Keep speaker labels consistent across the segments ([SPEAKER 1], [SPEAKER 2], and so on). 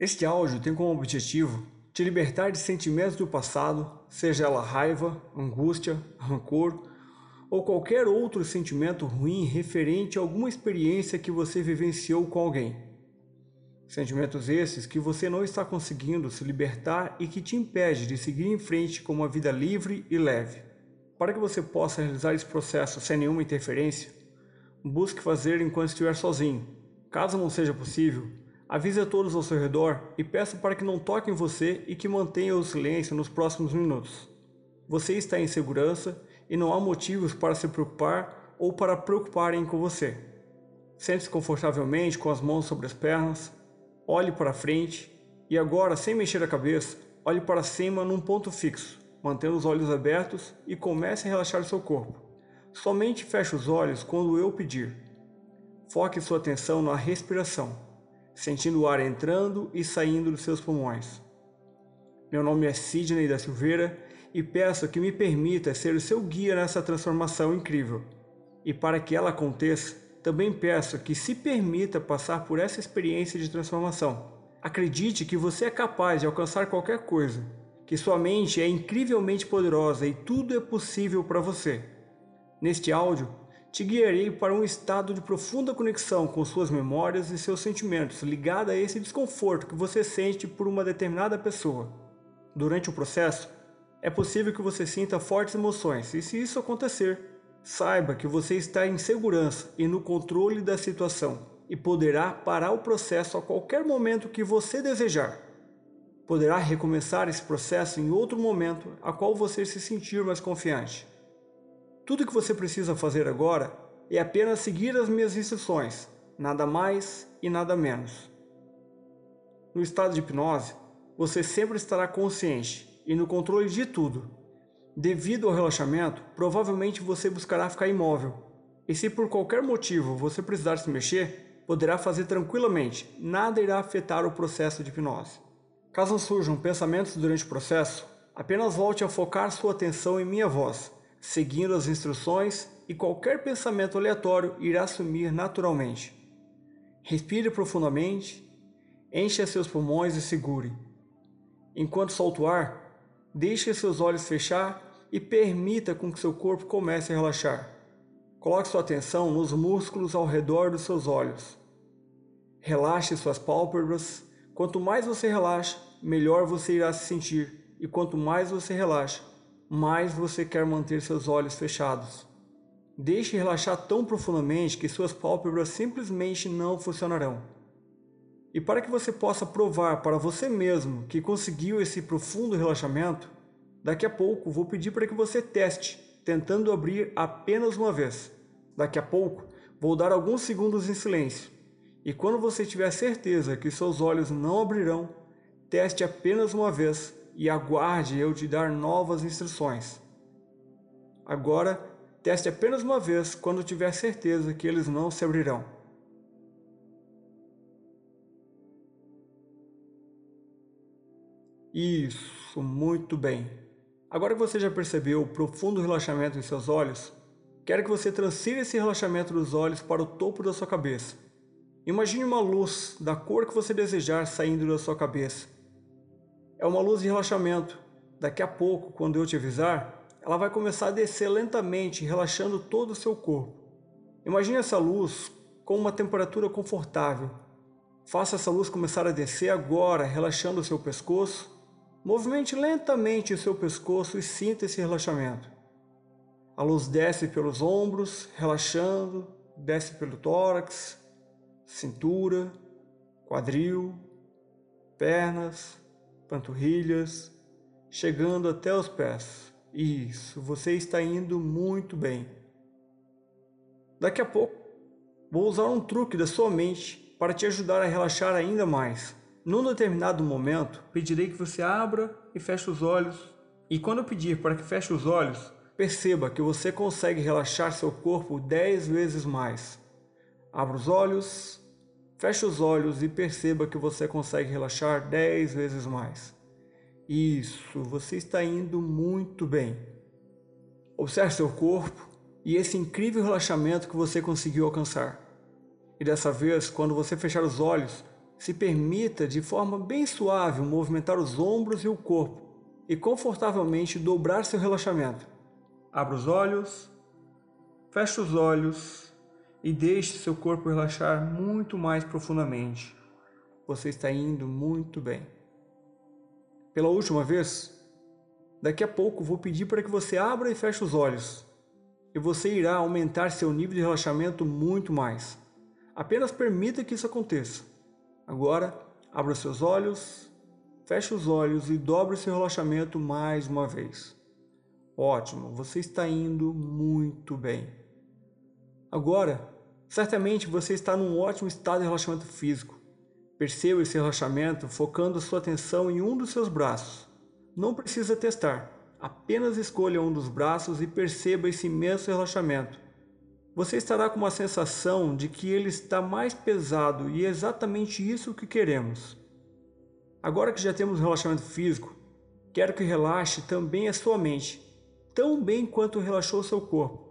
[SPEAKER 1] Este áudio tem como objetivo te libertar de sentimentos do passado, seja ela raiva, angústia, rancor ou qualquer outro sentimento ruim referente a alguma experiência que você vivenciou com alguém. Sentimentos esses que você não está conseguindo se libertar e que te impede de seguir em frente com uma vida livre e leve. Para que você possa realizar esse processo sem nenhuma interferência, busque fazer enquanto estiver sozinho. Caso não seja possível, Avise a todos ao seu redor e peça para que não toquem você e que mantenha o silêncio nos próximos minutos. Você está em segurança e não há motivos para se preocupar ou para preocuparem com você. Sente-se confortavelmente com as mãos sobre as pernas, olhe para frente e agora, sem mexer a cabeça, olhe para cima num ponto fixo, mantendo os olhos abertos e comece a relaxar seu corpo. Somente feche os olhos quando eu pedir. Foque sua atenção na respiração sentindo o ar entrando e saindo dos seus pulmões. Meu nome é Sidney da Silveira e peço que me permita ser o seu guia nessa transformação incrível. E para que ela aconteça, também peço que se permita passar por essa experiência de transformação. Acredite que você é capaz de alcançar qualquer coisa, que sua mente é incrivelmente poderosa e tudo é possível para você. Neste áudio, te guiarei para um estado de profunda conexão com suas memórias e seus sentimentos, ligado a esse desconforto que você sente por uma determinada pessoa. Durante o processo, é possível que você sinta fortes emoções, e se isso acontecer, saiba que você está em segurança e no controle da situação e poderá parar o processo a qualquer momento que você desejar. Poderá recomeçar esse processo em outro momento a qual você se sentir mais confiante. Tudo que você precisa fazer agora é apenas seguir as minhas instruções, nada mais e nada menos. No estado de hipnose, você sempre estará consciente e no controle de tudo. Devido ao relaxamento, provavelmente você buscará ficar imóvel. E se por qualquer motivo você precisar se mexer, poderá fazer tranquilamente, nada irá afetar o processo de hipnose. Caso surjam pensamentos durante o processo, apenas volte a focar sua atenção em minha voz seguindo as instruções e qualquer pensamento aleatório irá sumir naturalmente. Respire profundamente, encha seus pulmões e segure. Enquanto solta o ar, deixe seus olhos fechar e permita com que seu corpo comece a relaxar. Coloque sua atenção nos músculos ao redor dos seus olhos. Relaxe suas pálpebras. Quanto mais você relaxa, melhor você irá se sentir. E quanto mais você relaxa, mais você quer manter seus olhos fechados. Deixe relaxar tão profundamente que suas pálpebras simplesmente não funcionarão. E para que você possa provar para você mesmo que conseguiu esse profundo relaxamento, daqui a pouco vou pedir para que você teste, tentando abrir apenas uma vez. Daqui a pouco vou dar alguns segundos em silêncio. E quando você tiver certeza que seus olhos não abrirão, teste apenas uma vez e aguarde eu te dar novas instruções. Agora, teste apenas uma vez quando tiver certeza que eles não se abrirão. Isso, muito bem. Agora que você já percebeu o profundo relaxamento em seus olhos, quero que você transfira esse relaxamento dos olhos para o topo da sua cabeça. Imagine uma luz da cor que você desejar saindo da sua cabeça é uma luz de relaxamento. Daqui a pouco, quando eu te avisar, ela vai começar a descer lentamente, relaxando todo o seu corpo. Imagine essa luz com uma temperatura confortável. Faça essa luz começar a descer agora, relaxando o seu pescoço. Movimente lentamente o seu pescoço e sinta esse relaxamento. A luz desce pelos ombros, relaxando, desce pelo tórax, cintura, quadril, pernas, panturrilhas, chegando até os pés. Isso, você está indo muito bem. Daqui a pouco, vou usar um truque da sua mente para te ajudar a relaxar ainda mais. Num determinado momento, pedirei que você abra e feche os olhos. E quando eu pedir para que feche os olhos, perceba que você consegue relaxar seu corpo dez vezes mais. Abra os olhos, Feche os olhos e perceba que você consegue relaxar 10 vezes mais. Isso, você está indo muito bem. Observe seu corpo e esse incrível relaxamento que você conseguiu alcançar. E dessa vez, quando você fechar os olhos, se permita de forma bem suave movimentar os ombros e o corpo e confortavelmente dobrar seu relaxamento. Abra os olhos, feche os olhos e deixe seu corpo relaxar muito mais profundamente. Você está indo muito bem. Pela última vez, daqui a pouco vou pedir para que você abra e feche os olhos e você irá aumentar seu nível de relaxamento muito mais. Apenas permita que isso aconteça. Agora, abra seus olhos, feche os olhos e dobre seu relaxamento mais uma vez. Ótimo, você está indo muito bem. Agora, certamente você está num ótimo estado de relaxamento físico. Perceba esse relaxamento focando sua atenção em um dos seus braços. Não precisa testar, apenas escolha um dos braços e perceba esse imenso relaxamento. Você estará com uma sensação de que ele está mais pesado e é exatamente isso que queremos. Agora que já temos relaxamento físico, quero que relaxe também a sua mente, tão bem quanto relaxou seu corpo.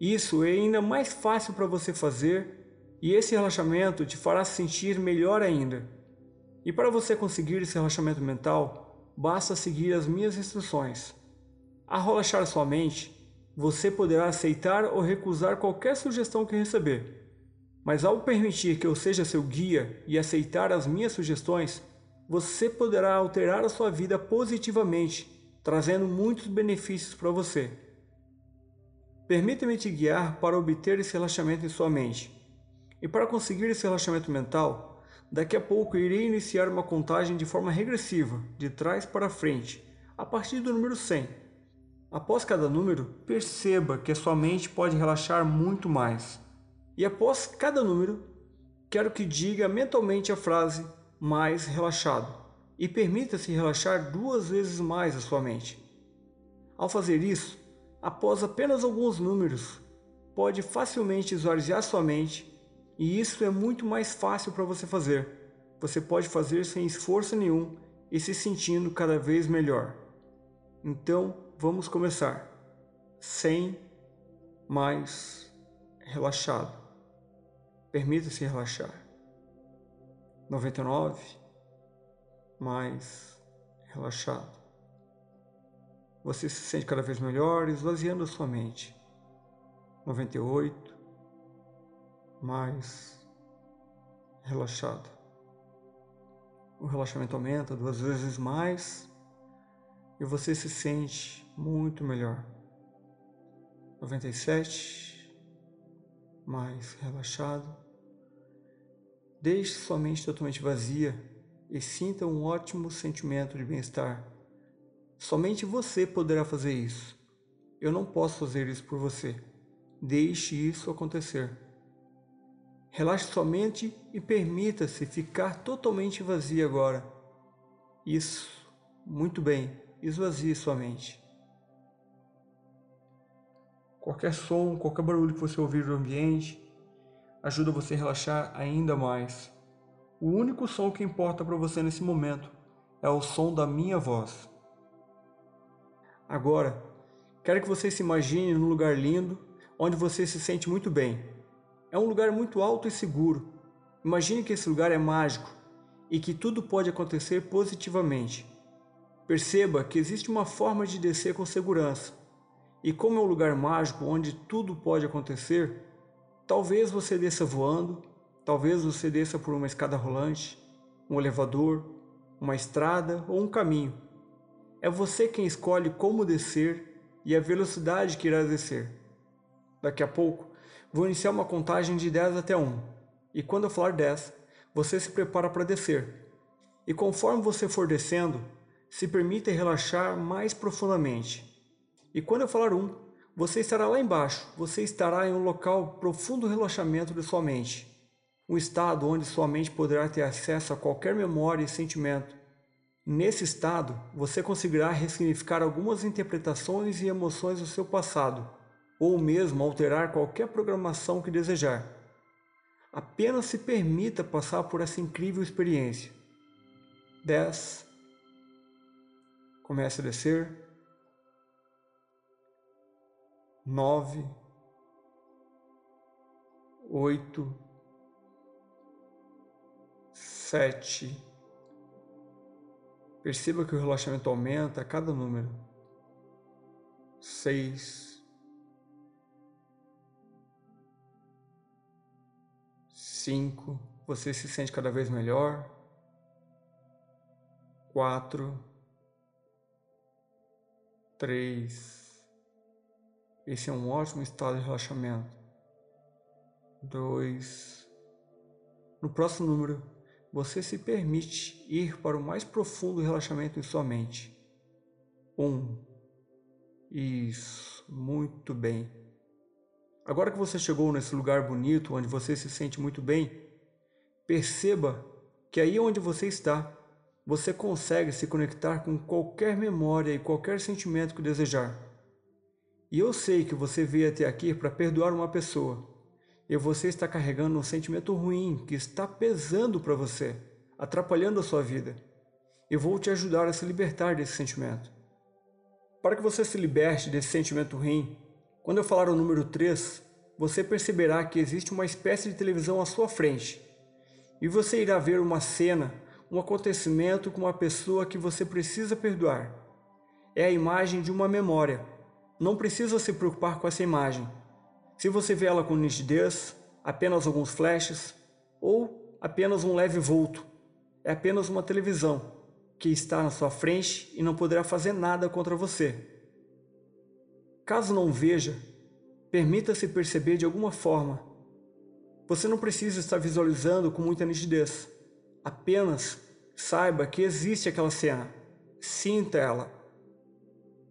[SPEAKER 1] Isso é ainda mais fácil para você fazer e esse relaxamento te fará sentir melhor ainda. E para você conseguir esse relaxamento mental, basta seguir as minhas instruções. Ao relaxar sua mente, você poderá aceitar ou recusar qualquer sugestão que receber. Mas ao permitir que eu seja seu guia e aceitar as minhas sugestões, você poderá alterar a sua vida positivamente, trazendo muitos benefícios para você. Permita-me te guiar para obter esse relaxamento em sua mente. E para conseguir esse relaxamento mental, daqui a pouco irei iniciar uma contagem de forma regressiva, de trás para frente, a partir do número 100. Após cada número, perceba que a sua mente pode relaxar muito mais. E após cada número, quero que diga mentalmente a frase mais relaxado e permita-se relaxar duas vezes mais a sua mente. Ao fazer isso, após apenas alguns números, pode facilmente esvaziar sua mente e isso é muito mais fácil para você fazer. Você pode fazer sem esforço nenhum e se sentindo cada vez melhor. Então, vamos começar. 100 mais relaxado. Permita-se relaxar. 99 mais relaxado. Você se sente cada vez melhor, esvaziando a sua mente. 98 mais relaxado. O relaxamento aumenta duas vezes mais e você se sente muito melhor. 97 mais relaxado. Deixe sua mente totalmente vazia e sinta um ótimo sentimento de bem-estar. Somente você poderá fazer isso. Eu não posso fazer isso por você. Deixe isso acontecer. Relaxe sua mente e permita-se ficar totalmente vazio agora. Isso, muito bem, esvazie sua mente. Qualquer som, qualquer barulho que você ouvir do ambiente ajuda você a relaxar ainda mais. O único som que importa para você nesse momento é o som da minha voz. Agora, quero que você se imagine num lugar lindo onde você se sente muito bem é um lugar muito alto e seguro. Imagine que esse lugar é mágico e que tudo pode acontecer positivamente. Perceba que existe uma forma de descer com segurança. E como é um lugar mágico onde tudo pode acontecer, talvez você desça voando, talvez você desça por uma escada rolante, um elevador, uma estrada ou um caminho. É você quem escolhe como descer e a velocidade que irá descer. Daqui a pouco, Vou iniciar uma contagem de 10 até 1. E quando eu falar 10, você se prepara para descer. E conforme você for descendo, se permita relaxar mais profundamente. E quando eu falar 1, você estará lá embaixo, você estará em um local profundo relaxamento de sua mente. Um estado onde sua mente poderá ter acesso a qualquer memória e sentimento. Nesse estado, você conseguirá ressignificar algumas interpretações e emoções do seu passado ou mesmo alterar qualquer programação que desejar. Apenas se permita passar por essa incrível experiência. 10. Comece a descer. 9. 8. sete. Perceba que o relaxamento aumenta a cada número. Seis. Cinco. Você se sente cada vez melhor. Quatro. Três. Esse é um ótimo estado de relaxamento. Dois. No próximo número, você se permite ir para o mais profundo relaxamento em sua mente. Um. Isso, muito bem. Agora que você chegou nesse lugar bonito onde você se sente muito bem, perceba que aí onde você está, você consegue se conectar com qualquer memória e qualquer sentimento que desejar. E eu sei que você veio até aqui para perdoar uma pessoa e você está carregando um sentimento ruim que está pesando para você, atrapalhando a sua vida. Eu vou te ajudar a se libertar desse sentimento. Para que você se liberte desse sentimento ruim, quando eu falar o número 3, você perceberá que existe uma espécie de televisão à sua frente. E você irá ver uma cena, um acontecimento com uma pessoa que você precisa perdoar. É a imagem de uma memória. Não precisa se preocupar com essa imagem. Se você vê ela com nitidez, apenas alguns flashes ou apenas um leve vulto, é apenas uma televisão que está na sua frente e não poderá fazer nada contra você. Caso não veja, permita-se perceber de alguma forma. Você não precisa estar visualizando com muita nitidez. Apenas saiba que existe aquela cena. Sinta ela.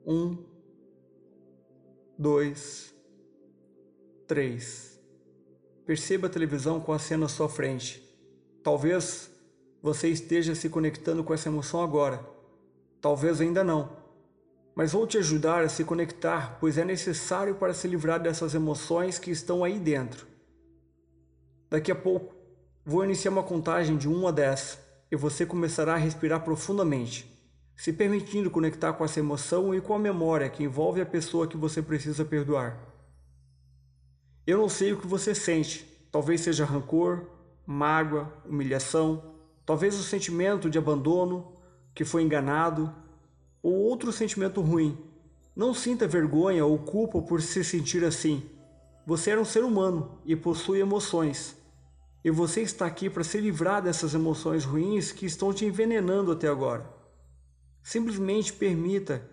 [SPEAKER 1] Um, dois, 3. Perceba a televisão com a cena à sua frente. Talvez você esteja se conectando com essa emoção agora. Talvez ainda não. Mas vou te ajudar a se conectar, pois é necessário para se livrar dessas emoções que estão aí dentro. Daqui a pouco, vou iniciar uma contagem de 1 a 10 e você começará a respirar profundamente, se permitindo conectar com essa emoção e com a memória que envolve a pessoa que você precisa perdoar. Eu não sei o que você sente. Talvez seja rancor, mágoa, humilhação, talvez o sentimento de abandono, que foi enganado, ou outro sentimento ruim. Não sinta vergonha ou culpa por se sentir assim. Você é um ser humano e possui emoções. E você está aqui para se livrar dessas emoções ruins que estão te envenenando até agora. Simplesmente permita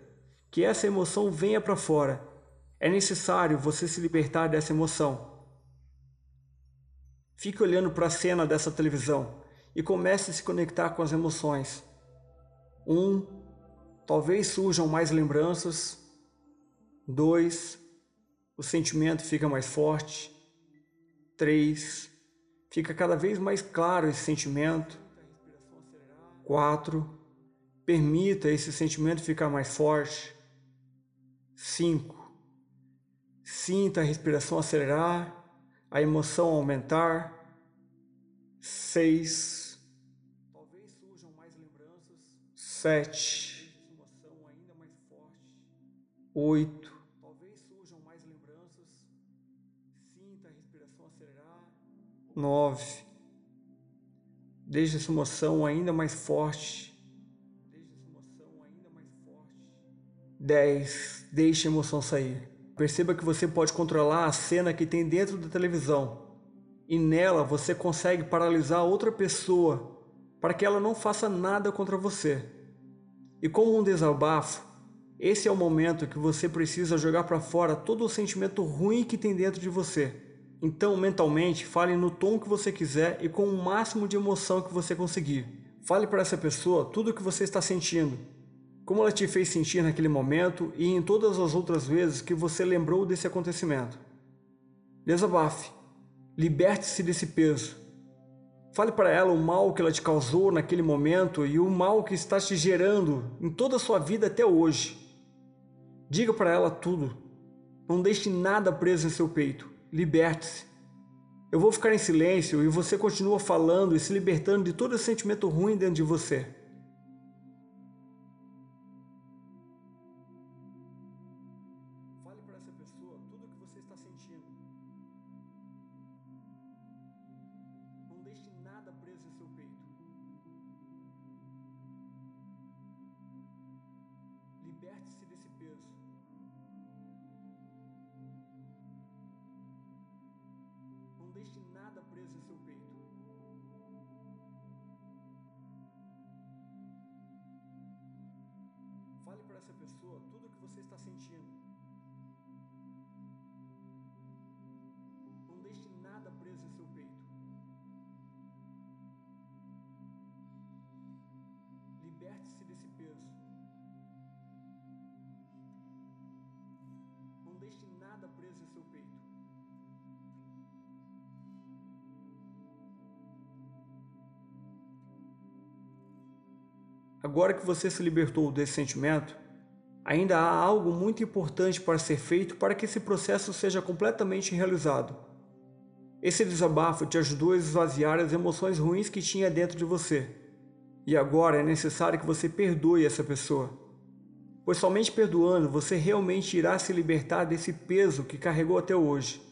[SPEAKER 1] que essa emoção venha para fora é necessário você se libertar dessa emoção. Fique olhando para a cena dessa televisão e comece a se conectar com as emoções. Um, talvez surjam mais lembranças. Dois, o sentimento fica mais forte. Três, fica cada vez mais claro esse sentimento. Quatro, permita esse sentimento ficar mais forte. Cinco, Sinta a respiração acelerar, a emoção aumentar. Seis. Talvez surjam mais lembranças. Sete. Oito. Talvez surjam mais lembranças. Sinta a respiração acelerar. Nove. Deixe essa emoção ainda mais forte. Deixe essa emoção ainda mais forte. Dez. Deixe a emoção sair. Perceba que você pode controlar a cena que tem dentro da televisão. E nela você consegue paralisar outra pessoa para que ela não faça nada contra você. E como um desabafo, esse é o momento que você precisa jogar para fora todo o sentimento ruim que tem dentro de você. Então, mentalmente, fale no tom que você quiser e com o máximo de emoção que você conseguir. Fale para essa pessoa tudo o que você está sentindo como ela te fez sentir naquele momento e em todas as outras vezes que você lembrou desse acontecimento. Desabafe, liberte-se desse peso. Fale para ela o mal que ela te causou naquele momento e o mal que está te gerando em toda a sua vida até hoje. Diga para ela tudo. Não deixe nada preso em seu peito. Liberte-se. Eu vou ficar em silêncio e você continua falando e se libertando de todo sentimento ruim dentro de você. fale para essa pessoa tudo o que você está sentindo. Não deixe nada preso em seu peito. Liberte-se desse peso. Não deixe nada preso em seu peito. Fale para essa pessoa tudo o que você está sentindo. Deixe nada preso em seu peito. Agora que você se libertou desse sentimento, ainda há algo muito importante para ser feito para que esse processo seja completamente realizado. Esse desabafo te ajudou a esvaziar as emoções ruins que tinha dentro de você. E agora é necessário que você perdoe essa pessoa. Pois somente perdoando você realmente irá se libertar desse peso que carregou até hoje.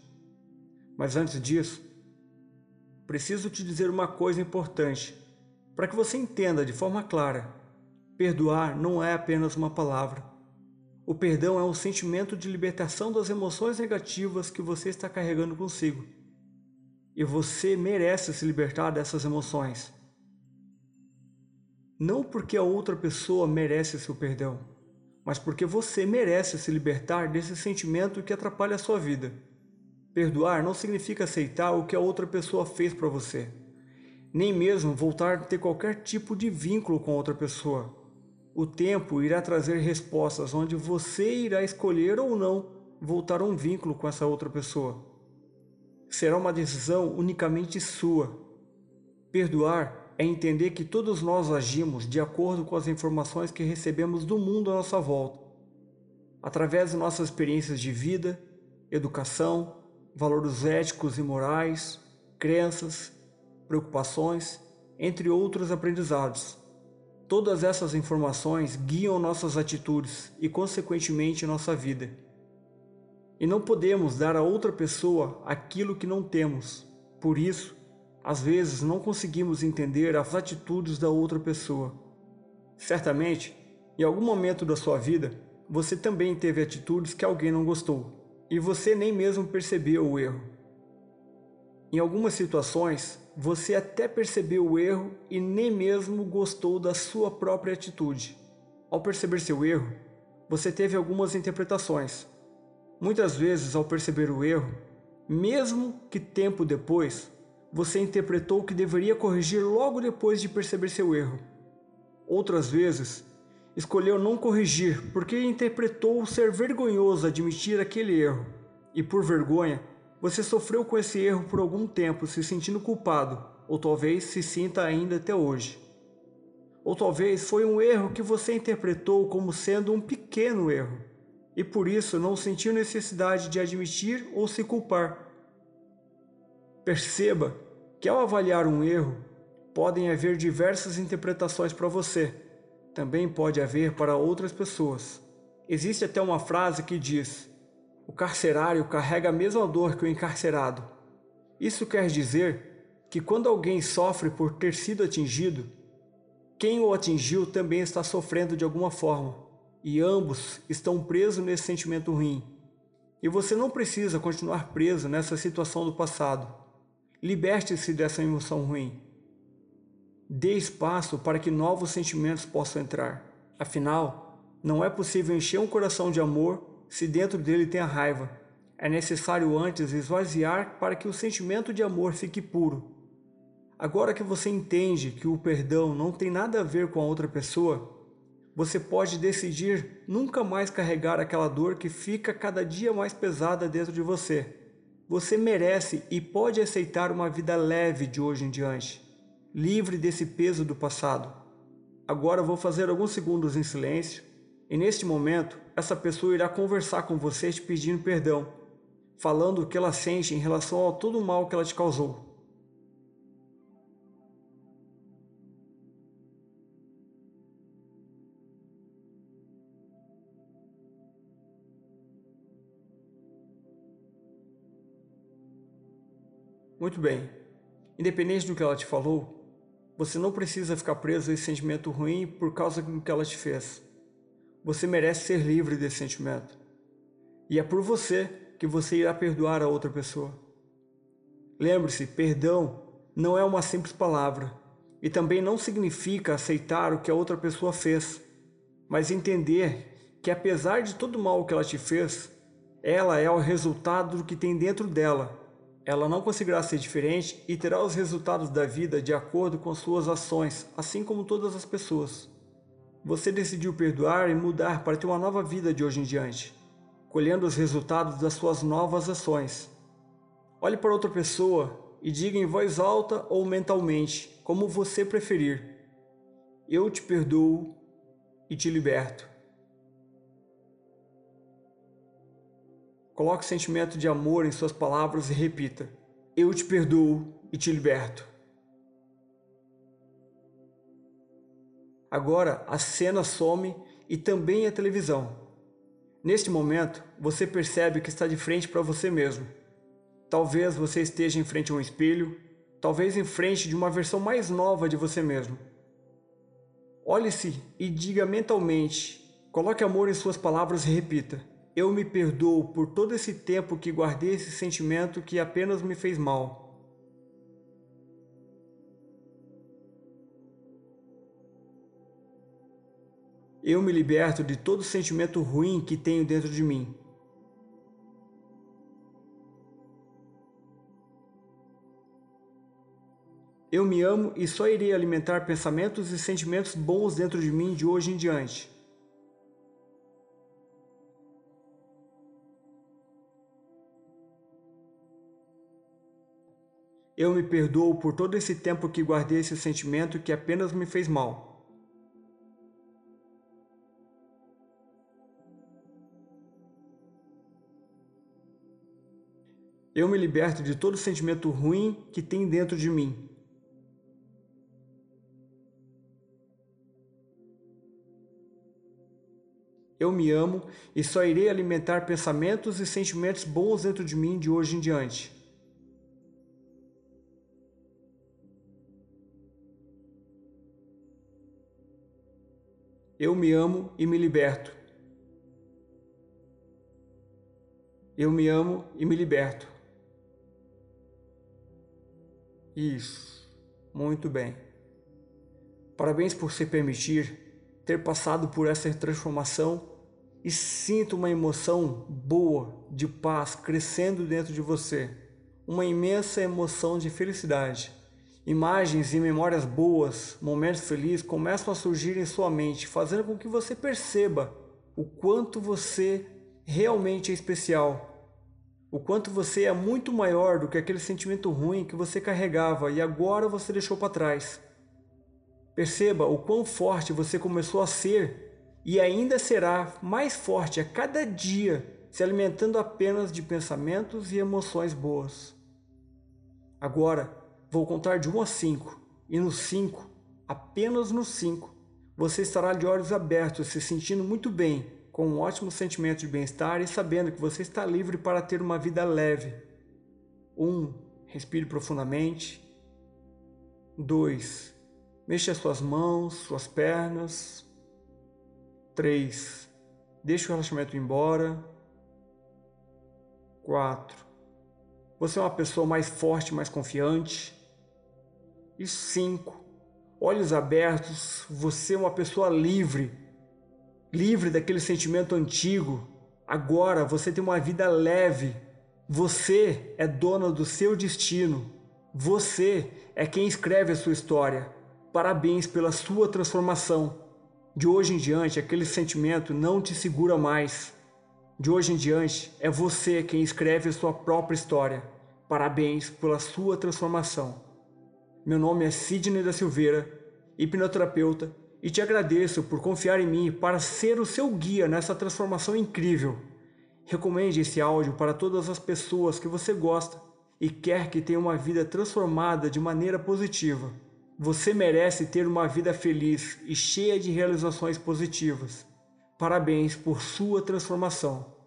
[SPEAKER 1] Mas antes disso, preciso te dizer uma coisa importante, para que você entenda de forma clara. Perdoar não é apenas uma palavra. O perdão é um sentimento de libertação das emoções negativas que você está carregando consigo. E você merece se libertar dessas emoções. Não porque a outra pessoa merece seu perdão, mas porque você merece se libertar desse sentimento que atrapalha a sua vida. Perdoar não significa aceitar o que a outra pessoa fez para você, nem mesmo voltar a ter qualquer tipo de vínculo com outra pessoa. O tempo irá trazer respostas onde você irá escolher ou não voltar a um vínculo com essa outra pessoa. Será uma decisão unicamente sua. Perdoar é entender que todos nós agimos de acordo com as informações que recebemos do mundo à nossa volta, através de nossas experiências de vida, educação, valores éticos e morais, crenças, preocupações, entre outros aprendizados. Todas essas informações guiam nossas atitudes e, consequentemente, nossa vida. E não podemos dar a outra pessoa aquilo que não temos. Por isso, às vezes não conseguimos entender as atitudes da outra pessoa. Certamente, em algum momento da sua vida, você também teve atitudes que alguém não gostou, e você nem mesmo percebeu o erro. Em algumas situações, você até percebeu o erro e nem mesmo gostou da sua própria atitude. Ao perceber seu erro, você teve algumas interpretações. Muitas vezes, ao perceber o erro, mesmo que tempo depois, você interpretou que deveria corrigir logo depois de perceber seu erro. Outras vezes, escolheu não corrigir porque interpretou ser vergonhoso admitir aquele erro e, por vergonha, você sofreu com esse erro por algum tempo, se sentindo culpado, ou talvez se sinta ainda até hoje. Ou talvez foi um erro que você interpretou como sendo um pequeno erro, e por isso não sentiu necessidade de admitir ou se culpar. Perceba que ao avaliar um erro, podem haver diversas interpretações para você. Também pode haver para outras pessoas. Existe até uma frase que diz: o carcerário carrega a mesma dor que o encarcerado. Isso quer dizer que quando alguém sofre por ter sido atingido, quem o atingiu também está sofrendo de alguma forma, e ambos estão presos nesse sentimento ruim. E você não precisa continuar preso nessa situação do passado. Liberte-se dessa emoção ruim. Dê espaço para que novos sentimentos possam entrar. Afinal, não é possível encher um coração de amor se dentro dele tem a raiva. É necessário antes esvaziar para que o sentimento de amor fique puro. Agora que você entende que o perdão não tem nada a ver com a outra pessoa, você pode decidir nunca mais carregar aquela dor que fica cada dia mais pesada dentro de você. Você merece e pode aceitar uma vida leve de hoje em diante, livre desse peso do passado. Agora vou fazer alguns segundos em silêncio e neste momento, essa pessoa irá conversar com você te pedindo perdão, falando o que ela sente em relação a todo o mal que ela te causou. Muito bem. Independente do que ela te falou, você não precisa ficar preso a esse sentimento ruim por causa do que ela te fez. Você merece ser livre desse sentimento. E é por você que você irá perdoar a outra pessoa. Lembre-se, perdão não é uma simples palavra e também não significa aceitar o que a outra pessoa fez, mas entender que apesar de todo o mal que ela te fez, ela é o resultado do que tem dentro dela. Ela não conseguirá ser diferente e terá os resultados da vida de acordo com suas ações, assim como todas as pessoas. Você decidiu perdoar e mudar para ter uma nova vida de hoje em diante, colhendo os resultados das suas novas ações. Olhe para outra pessoa e diga em voz alta ou mentalmente, como você preferir: Eu te perdoo e te liberto. Coloque sentimento de amor em suas palavras e repita: Eu te perdoo e te liberto. Agora a cena some e também a televisão. Neste momento, você percebe que está de frente para você mesmo. Talvez você esteja em frente a um espelho, talvez em frente de uma versão mais nova de você mesmo. Olhe-se e diga mentalmente, coloque amor em suas palavras e repita: Eu me perdoo por todo esse tempo que guardei esse sentimento que apenas me fez mal. Eu me liberto de todo sentimento ruim que tenho dentro de mim. Eu me amo e só irei alimentar pensamentos e sentimentos bons dentro de mim de hoje em diante. Eu me perdoo por todo esse tempo que guardei esse sentimento que apenas me fez mal. Eu me liberto de todo sentimento ruim que tem dentro de mim. Eu me amo e só irei alimentar pensamentos e sentimentos bons dentro de mim de hoje em diante. Eu me amo e me liberto. Eu me amo e me liberto. Isso, muito bem. Parabéns por se permitir ter passado por essa transformação e sinto uma emoção boa, de paz, crescendo dentro de você. Uma imensa emoção de felicidade. Imagens e memórias boas, momentos felizes começam a surgir em sua mente, fazendo com que você perceba o quanto você realmente é especial, o quanto você é muito maior do que aquele sentimento ruim que você carregava e agora você deixou para trás. Perceba o quão forte você começou a ser e ainda será mais forte a cada dia, se alimentando apenas de pensamentos e emoções boas. Agora, vou contar de 1 a 5, e no 5, apenas no 5, você estará de olhos abertos, se sentindo muito bem com um ótimo sentimento de bem-estar e sabendo que você está livre para ter uma vida leve. 1. Um, respire profundamente. 2. Mexa suas mãos, suas pernas. 3. Deixe o relaxamento embora. 4. Você é uma pessoa mais forte, mais confiante. E 5. Olhos abertos, você é uma pessoa livre livre daquele sentimento antigo. Agora você tem uma vida leve. Você é dona do seu destino. Você é quem escreve a sua história. Parabéns pela sua transformação. De hoje em diante, aquele sentimento não te segura mais. De hoje em diante, é você quem escreve a sua própria história. Parabéns pela sua transformação. Meu nome é Sidney da Silveira, hipnoterapeuta e te agradeço por confiar em mim para ser o seu guia nessa transformação incrível. Recomende esse áudio para todas as pessoas que você gosta e quer que tenha uma vida transformada de maneira positiva. Você merece ter uma vida feliz e cheia de realizações positivas. Parabéns por sua transformação.